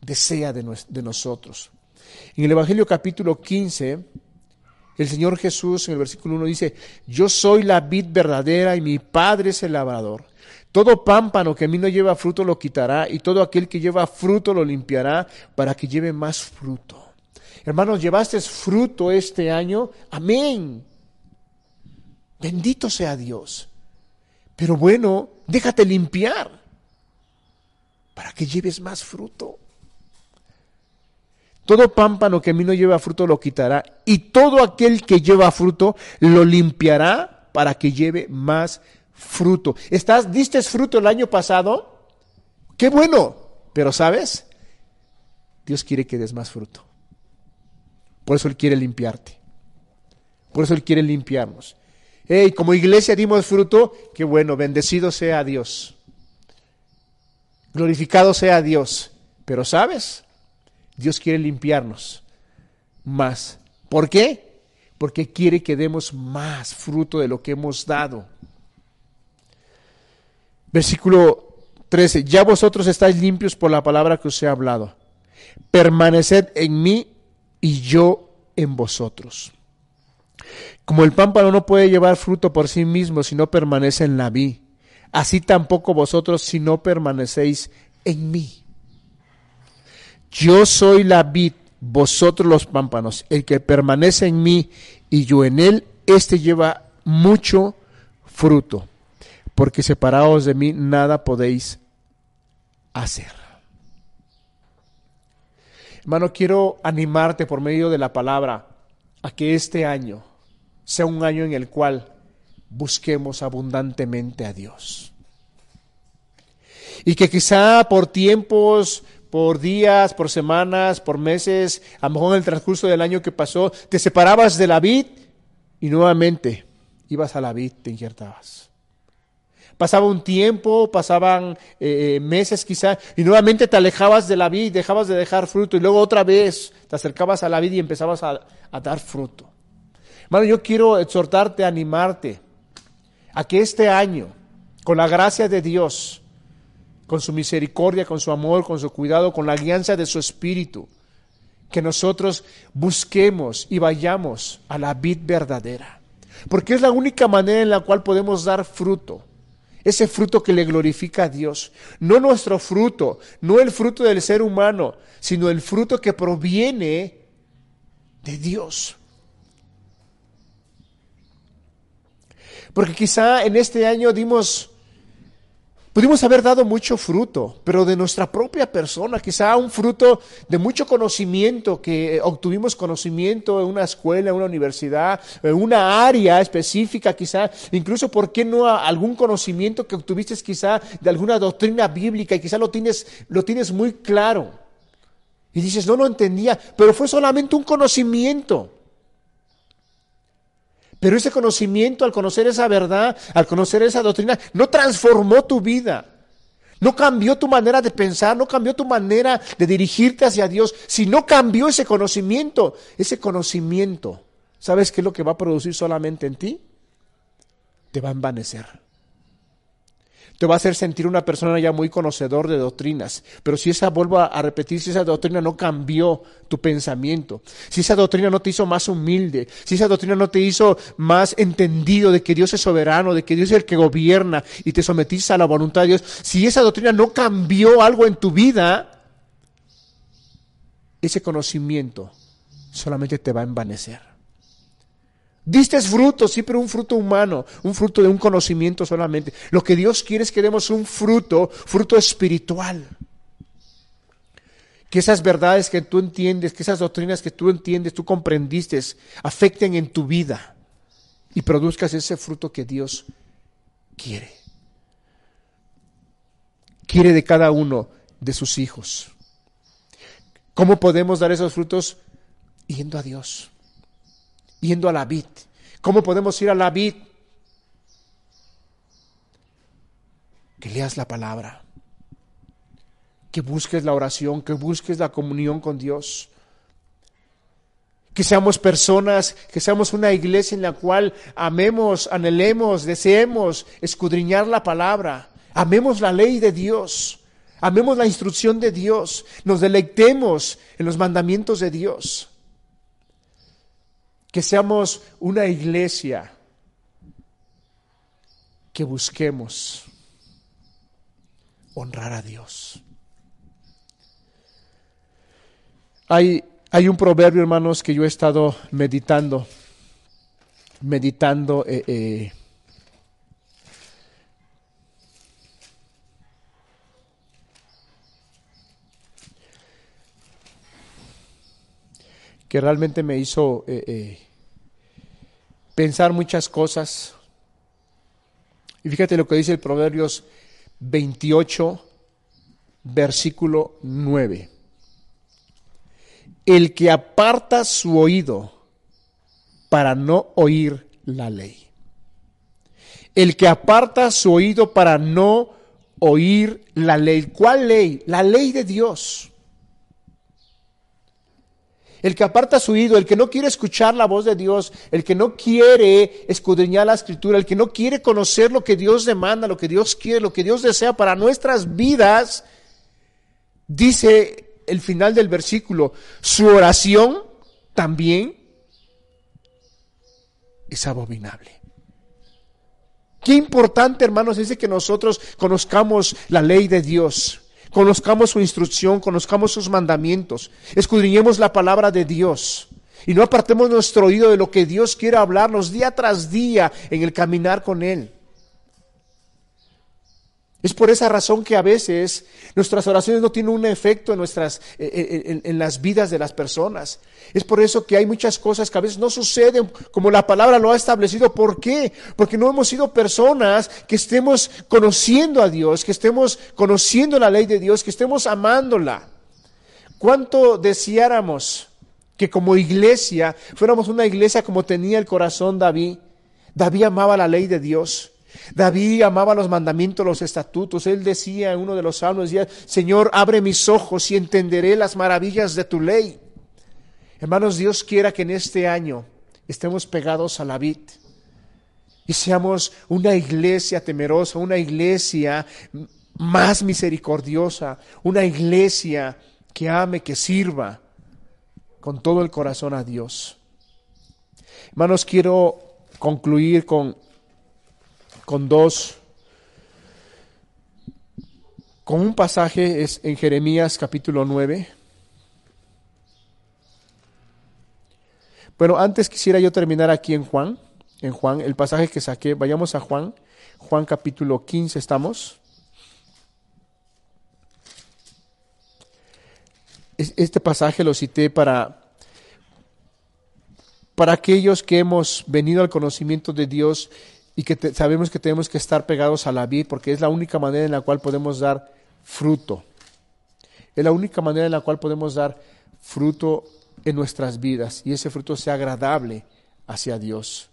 desea de, de nosotros. En el Evangelio capítulo 15, el Señor Jesús en el versículo 1 dice, yo soy la vid verdadera y mi Padre es el labrador. Todo pámpano que a mí no lleva fruto lo quitará y todo aquel que lleva fruto lo limpiará para que lleve más fruto. Hermanos, llevaste fruto este año. Amén. Bendito sea Dios. Pero bueno, déjate limpiar para que lleves más fruto. Todo pámpano que a mí no lleva fruto lo quitará, y todo aquel que lleva fruto lo limpiará para que lleve más fruto. ¿Estás, diste fruto el año pasado? ¡Qué bueno! Pero ¿sabes? Dios quiere que des más fruto. Por eso Él quiere limpiarte. Por eso Él quiere limpiarnos. Hey, como iglesia dimos fruto, qué bueno, bendecido sea Dios. Glorificado sea Dios. Pero ¿sabes? Dios quiere limpiarnos más. ¿Por qué? Porque quiere que demos más fruto de lo que hemos dado. Versículo 13. Ya vosotros estáis limpios por la palabra que os he hablado. Permaneced en mí y yo en vosotros. Como el pámpano no puede llevar fruto por sí mismo si no permanece en la vid, así tampoco vosotros si no permanecéis en mí. Yo soy la vid, vosotros los pámpanos. El que permanece en mí y yo en él, éste lleva mucho fruto, porque separados de mí nada podéis hacer. Hermano, quiero animarte por medio de la palabra a que este año sea un año en el cual busquemos abundantemente a Dios. Y que quizá por tiempos por días, por semanas, por meses, a lo mejor en el transcurso del año que pasó, te separabas de la vid y nuevamente ibas a la vid, te injertabas. Pasaba un tiempo, pasaban eh, eh, meses quizá, y nuevamente te alejabas de la vid, dejabas de dejar fruto, y luego otra vez te acercabas a la vid y empezabas a, a dar fruto. Hermano, yo quiero exhortarte, animarte a que este año, con la gracia de Dios, con su misericordia, con su amor, con su cuidado, con la guianza de su espíritu, que nosotros busquemos y vayamos a la vid verdadera. Porque es la única manera en la cual podemos dar fruto. Ese fruto que le glorifica a Dios. No nuestro fruto, no el fruto del ser humano, sino el fruto que proviene de Dios. Porque quizá en este año dimos Pudimos haber dado mucho fruto, pero de nuestra propia persona, quizá un fruto de mucho conocimiento, que obtuvimos conocimiento en una escuela, en una universidad, en una área específica, quizá, incluso, ¿por qué no algún conocimiento que obtuviste quizá de alguna doctrina bíblica y quizá lo tienes, lo tienes muy claro? Y dices, no lo entendía, pero fue solamente un conocimiento. Pero ese conocimiento, al conocer esa verdad, al conocer esa doctrina, no transformó tu vida. No cambió tu manera de pensar, no cambió tu manera de dirigirte hacia Dios, sino cambió ese conocimiento. Ese conocimiento ¿sabes qué es lo que va a producir solamente en ti? Te va a envanecer te va a hacer sentir una persona ya muy conocedor de doctrinas. Pero si esa, vuelvo a repetir, si esa doctrina no cambió tu pensamiento, si esa doctrina no te hizo más humilde, si esa doctrina no te hizo más entendido de que Dios es soberano, de que Dios es el que gobierna y te sometiste a la voluntad de Dios, si esa doctrina no cambió algo en tu vida, ese conocimiento solamente te va a envanecer. Diste fruto, sí, pero un fruto humano, un fruto de un conocimiento solamente. Lo que Dios quiere es que demos un fruto, fruto espiritual. Que esas verdades que tú entiendes, que esas doctrinas que tú entiendes, tú comprendiste, afecten en tu vida y produzcas ese fruto que Dios quiere. Quiere de cada uno de sus hijos. ¿Cómo podemos dar esos frutos? Yendo a Dios yendo a la vid. ¿Cómo podemos ir a la vid? Que leas la palabra, que busques la oración, que busques la comunión con Dios. Que seamos personas, que seamos una iglesia en la cual amemos, anhelemos, deseemos escudriñar la palabra, amemos la ley de Dios, amemos la instrucción de Dios, nos deleitemos en los mandamientos de Dios que seamos una iglesia que busquemos honrar a Dios. Hay, hay un proverbio, hermanos, que yo he estado meditando, meditando eh, eh, que realmente me hizo eh, eh, pensar muchas cosas. Y fíjate lo que dice el Proverbios 28, versículo 9. El que aparta su oído para no oír la ley. El que aparta su oído para no oír la ley. ¿Cuál ley? La ley de Dios el que aparta su oído, el que no quiere escuchar la voz de Dios, el que no quiere escudriñar la escritura, el que no quiere conocer lo que Dios demanda, lo que Dios quiere, lo que Dios desea para nuestras vidas, dice el final del versículo, su oración también es abominable. Qué importante, hermanos, es que nosotros conozcamos la ley de Dios Conozcamos su instrucción, conozcamos sus mandamientos, escudriñemos la palabra de Dios y no apartemos nuestro oído de lo que Dios quiere hablarnos día tras día en el caminar con Él. Es por esa razón que a veces nuestras oraciones no tienen un efecto en, nuestras, eh, eh, en, las vidas de las personas. Es por eso que hay muchas cosas que a veces no suceden como la palabra lo ha establecido. ¿Por qué? Porque no hemos sido personas que estemos conociendo a Dios, que estemos conociendo la ley de Dios, que estemos amándola. ¿Cuánto deseáramos que como iglesia fuéramos una iglesia como tenía el corazón David? David amaba la ley de Dios. David amaba los mandamientos, los estatutos. Él decía en uno de los salmos, decía, Señor, abre mis ojos y entenderé las maravillas de tu ley. Hermanos, Dios quiera que en este año estemos pegados a la vid y seamos una iglesia temerosa, una iglesia más misericordiosa, una iglesia que ame, que sirva con todo el corazón a Dios. Hermanos, quiero concluir con con dos, con un pasaje es en Jeremías capítulo 9. Bueno, antes quisiera yo terminar aquí en Juan, en Juan, el pasaje que saqué, vayamos a Juan, Juan capítulo 15 estamos. Este pasaje lo cité para, para aquellos que hemos venido al conocimiento de Dios y que sabemos que tenemos que estar pegados a la vid porque es la única manera en la cual podemos dar fruto. Es la única manera en la cual podemos dar fruto en nuestras vidas y ese fruto sea agradable hacia Dios.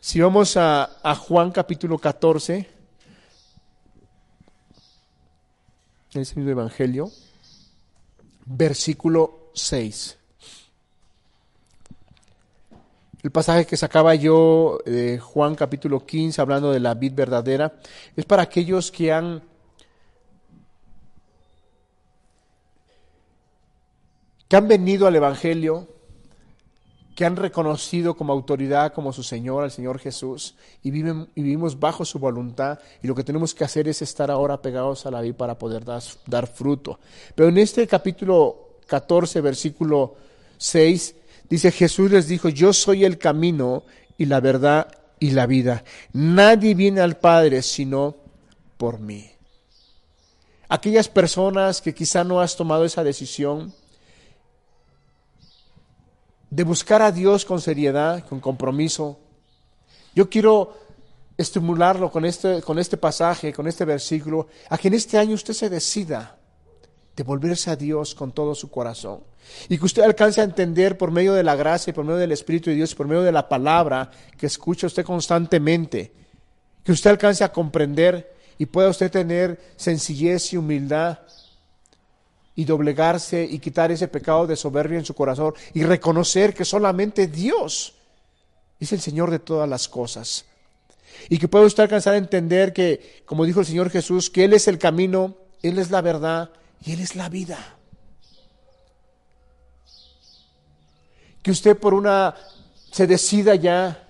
Si vamos a, Juan capítulo 14, en ese mismo Evangelio, versículo 6. El pasaje que sacaba yo de Juan capítulo 15 hablando de la vid verdadera es para aquellos que han que han venido al evangelio que han reconocido como autoridad, como su Señor, al Señor Jesús, y, viven, y vivimos bajo su voluntad, y lo que tenemos que hacer es estar ahora pegados a la vida para poder dar, dar fruto. Pero en este capítulo 14, versículo 6, dice, Jesús les dijo, yo soy el camino y la verdad y la vida. Nadie viene al Padre sino por mí. Aquellas personas que quizá no has tomado esa decisión, de buscar a Dios con seriedad, con compromiso. Yo quiero estimularlo con este, con este pasaje, con este versículo, a que en este año usted se decida de volverse a Dios con todo su corazón. Y que usted alcance a entender por medio de la gracia y por medio del Espíritu de Dios, por medio de la palabra que escucha usted constantemente, que usted alcance a comprender y pueda usted tener sencillez y humildad y doblegarse y quitar ese pecado de soberbia en su corazón y reconocer que solamente Dios es el Señor de todas las cosas. Y que pueda usted alcanzar a entender que, como dijo el Señor Jesús, que Él es el camino, Él es la verdad y Él es la vida. Que usted por una se decida ya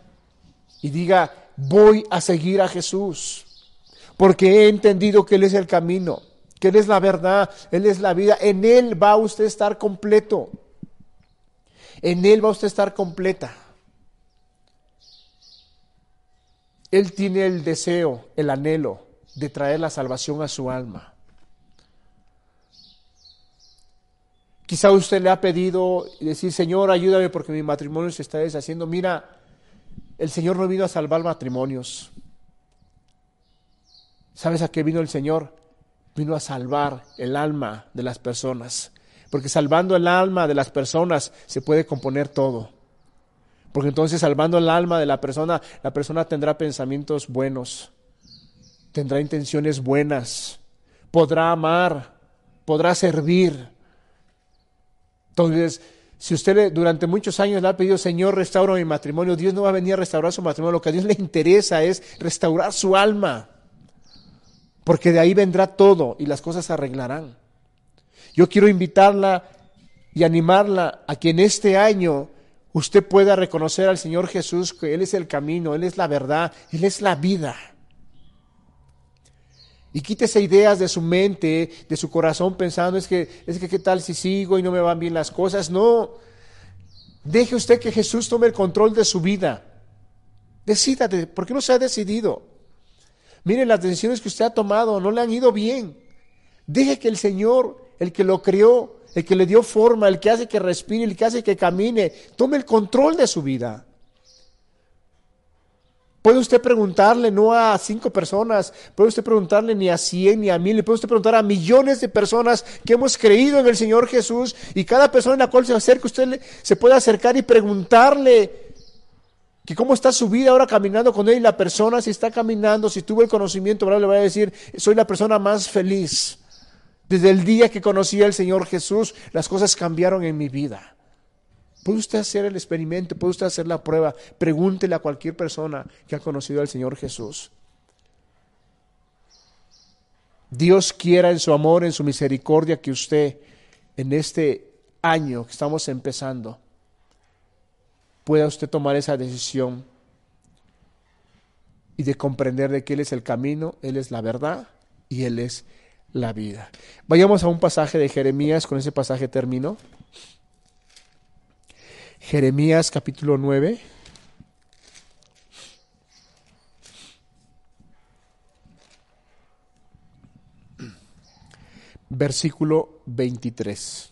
y diga, voy a seguir a Jesús, porque he entendido que Él es el camino que Él es la verdad, Él es la vida, en Él va usted a estar completo, en Él va usted a estar completa. Él tiene el deseo, el anhelo de traer la salvación a su alma. Quizá usted le ha pedido decir, Señor, ayúdame porque mi matrimonio se está deshaciendo. Mira, el Señor no vino a salvar matrimonios. ¿Sabes a qué vino el Señor? vino a salvar el alma de las personas. Porque salvando el alma de las personas se puede componer todo. Porque entonces salvando el alma de la persona, la persona tendrá pensamientos buenos, tendrá intenciones buenas, podrá amar, podrá servir. Entonces, si usted durante muchos años le ha pedido, Señor, restaura mi matrimonio, Dios no va a venir a restaurar su matrimonio. Lo que a Dios le interesa es restaurar su alma porque de ahí vendrá todo y las cosas se arreglarán. Yo quiero invitarla y animarla a que en este año usted pueda reconocer al Señor Jesús que Él es el camino, Él es la verdad, Él es la vida. Y quítese ideas de su mente, de su corazón, pensando, es que, es que qué tal si sigo y no me van bien las cosas. No, deje usted que Jesús tome el control de su vida. Decídate, ¿por qué no se ha decidido? Miren, las decisiones que usted ha tomado no le han ido bien. Deje que el Señor, el que lo creó, el que le dio forma, el que hace que respire, el que hace que camine, tome el control de su vida. Puede usted preguntarle no a cinco personas, puede usted preguntarle ni a cien ni a mil, puede usted preguntar a millones de personas que hemos creído en el Señor Jesús y cada persona en la cual se acerque, usted se puede acercar y preguntarle que cómo está su vida ahora caminando con Él y la persona si está caminando, si tuvo el conocimiento, le voy a decir, soy la persona más feliz. Desde el día que conocí al Señor Jesús, las cosas cambiaron en mi vida. Puede usted hacer el experimento, puede usted hacer la prueba, pregúntele a cualquier persona que ha conocido al Señor Jesús. Dios quiera en su amor, en su misericordia, que usted en este año que estamos empezando, pueda usted tomar esa decisión y de comprender de que Él es el camino, Él es la verdad y Él es la vida. Vayamos a un pasaje de Jeremías, con ese pasaje termino. Jeremías capítulo 9. Versículo 23.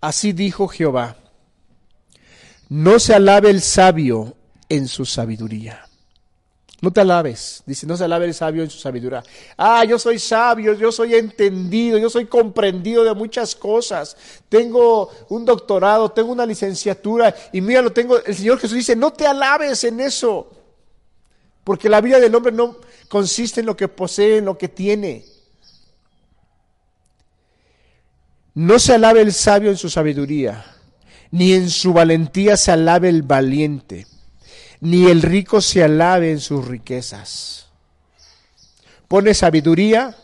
Así dijo Jehová no se alabe el sabio en su sabiduría. No te alabes, dice, no se alabe el sabio en su sabiduría. Ah, yo soy sabio, yo soy entendido, yo soy comprendido de muchas cosas. Tengo un doctorado, tengo una licenciatura y mira, lo tengo. El Señor Jesús dice, no te alabes en eso. Porque la vida del hombre no consiste en lo que posee, en lo que tiene. No se alabe el sabio en su sabiduría ni en su valentía se alabe el valiente, ni el rico se alabe en sus riquezas. Pone sabiduría,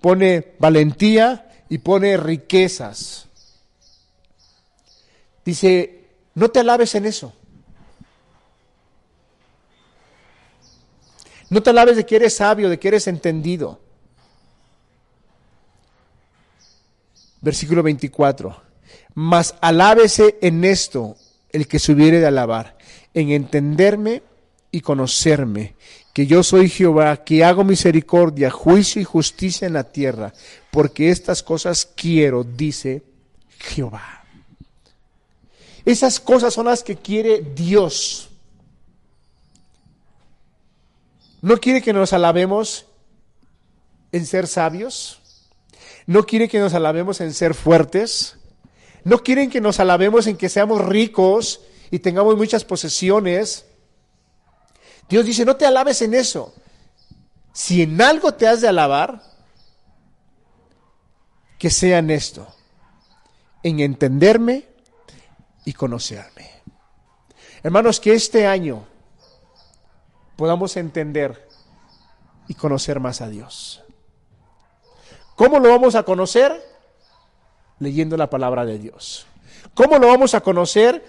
pone valentía y pone riquezas. Dice, no te alabes en eso. No te alabes de que eres sabio, de que eres entendido. Versículo 24. Mas alábese en esto el que subiere de alabar, en entenderme y conocerme, que yo soy Jehová, que hago misericordia, juicio y justicia en la tierra, porque estas cosas quiero, dice Jehová. Esas cosas son las que quiere Dios. No quiere que nos alabemos en ser sabios. No quiere que nos alabemos en ser fuertes. No quieren que nos alabemos en que seamos ricos y tengamos muchas posesiones. Dios dice, no te alabes en eso. Si en algo te has de alabar, que sea en esto, en entenderme y conocerme. Hermanos, que este año podamos entender y conocer más a Dios. ¿Cómo lo vamos a conocer? Leyendo la palabra de Dios. ¿Cómo lo vamos a conocer?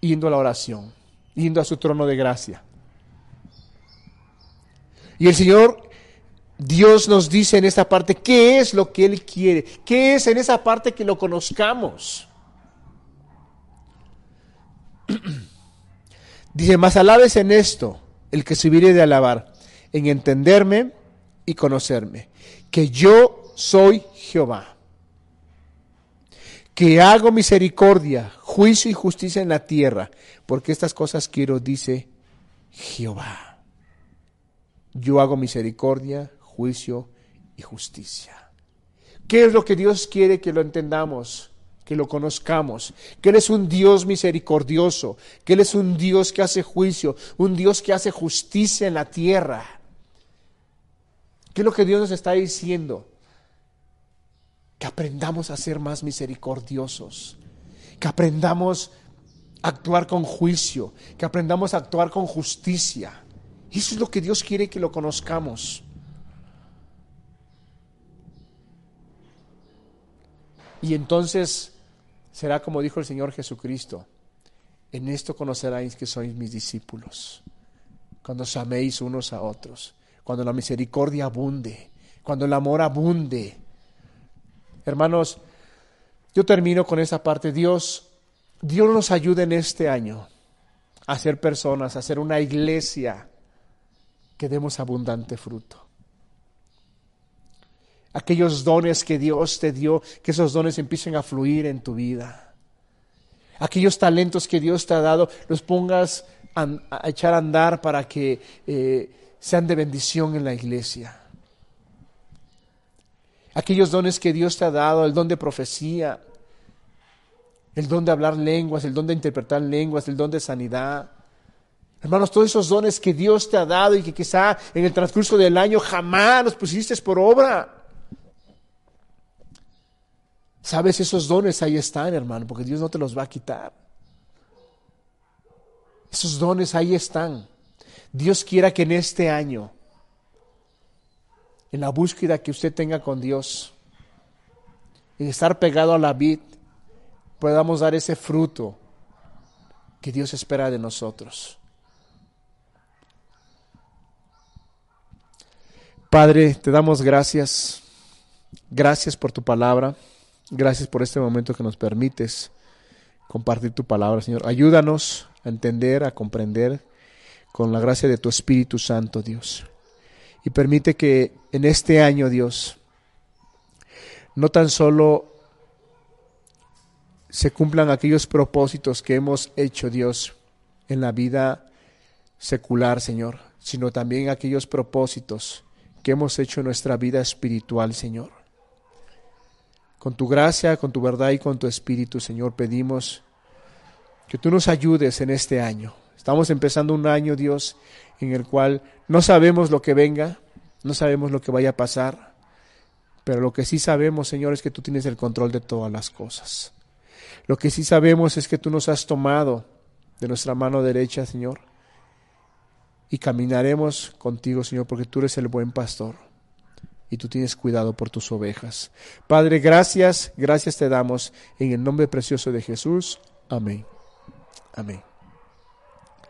Yendo a la oración, yendo a su trono de gracia. Y el Señor, Dios nos dice en esta parte, ¿qué es lo que Él quiere? ¿Qué es en esa parte que lo conozcamos? Dice, más alabes en esto el que subiere de alabar, en entenderme y conocerme, que yo soy Jehová, que hago misericordia, juicio y justicia en la tierra, porque estas cosas quiero, dice Jehová. Yo hago misericordia, juicio y justicia. ¿Qué es lo que Dios quiere que lo entendamos? que lo conozcamos, que Él es un Dios misericordioso, que Él es un Dios que hace juicio, un Dios que hace justicia en la tierra. ¿Qué es lo que Dios nos está diciendo? Que aprendamos a ser más misericordiosos, que aprendamos a actuar con juicio, que aprendamos a actuar con justicia. Eso es lo que Dios quiere que lo conozcamos. Y entonces será como dijo el Señor Jesucristo, en esto conoceráis que sois mis discípulos, cuando os améis unos a otros, cuando la misericordia abunde, cuando el amor abunde. Hermanos, yo termino con esa parte. Dios, Dios nos ayude en este año a ser personas, a ser una iglesia que demos abundante fruto aquellos dones que Dios te dio, que esos dones empiecen a fluir en tu vida. Aquellos talentos que Dios te ha dado, los pongas a, echar a andar para que eh, sean de bendición en la iglesia. Aquellos dones que Dios te ha dado, el don de profecía, el don de hablar lenguas, el don de interpretar lenguas, el don de sanidad. Hermanos, todos esos dones que Dios te ha dado y que quizá en el transcurso del año jamás los pusiste por obra. Sabes, esos dones ahí están, hermano, porque Dios no te los va a quitar. Esos dones ahí están. Dios quiera que en este año, en la búsqueda que usted tenga con Dios, en estar pegado a la vid, podamos dar ese fruto que Dios espera de nosotros. Padre, te damos gracias. Gracias por tu palabra. Gracias por este momento que nos permites compartir tu palabra, Señor. Ayúdanos a entender, a comprender con la gracia de tu Espíritu Santo, Dios. Y permite que en este año, Dios, no tan solo se cumplan aquellos propósitos que hemos hecho, Dios, en la vida secular, Señor, sino también aquellos propósitos que hemos hecho en nuestra vida espiritual, Señor. Con tu gracia, con tu verdad y con tu espíritu, Señor, pedimos que tú nos ayudes en este año. Estamos empezando un año, Dios, en el cual no sabemos lo que venga, no sabemos lo que vaya a pasar, pero lo que sí sabemos, Señor, es que tú tienes el control de todas las cosas. Lo que sí sabemos es que tú nos has tomado de nuestra mano derecha, Señor, y caminaremos contigo, Señor, porque tú eres el buen pastor y tú tienes cuidado por tus ovejas. Padre, gracias, gracias te damos en el nombre precioso de Jesús. Amén. Amén.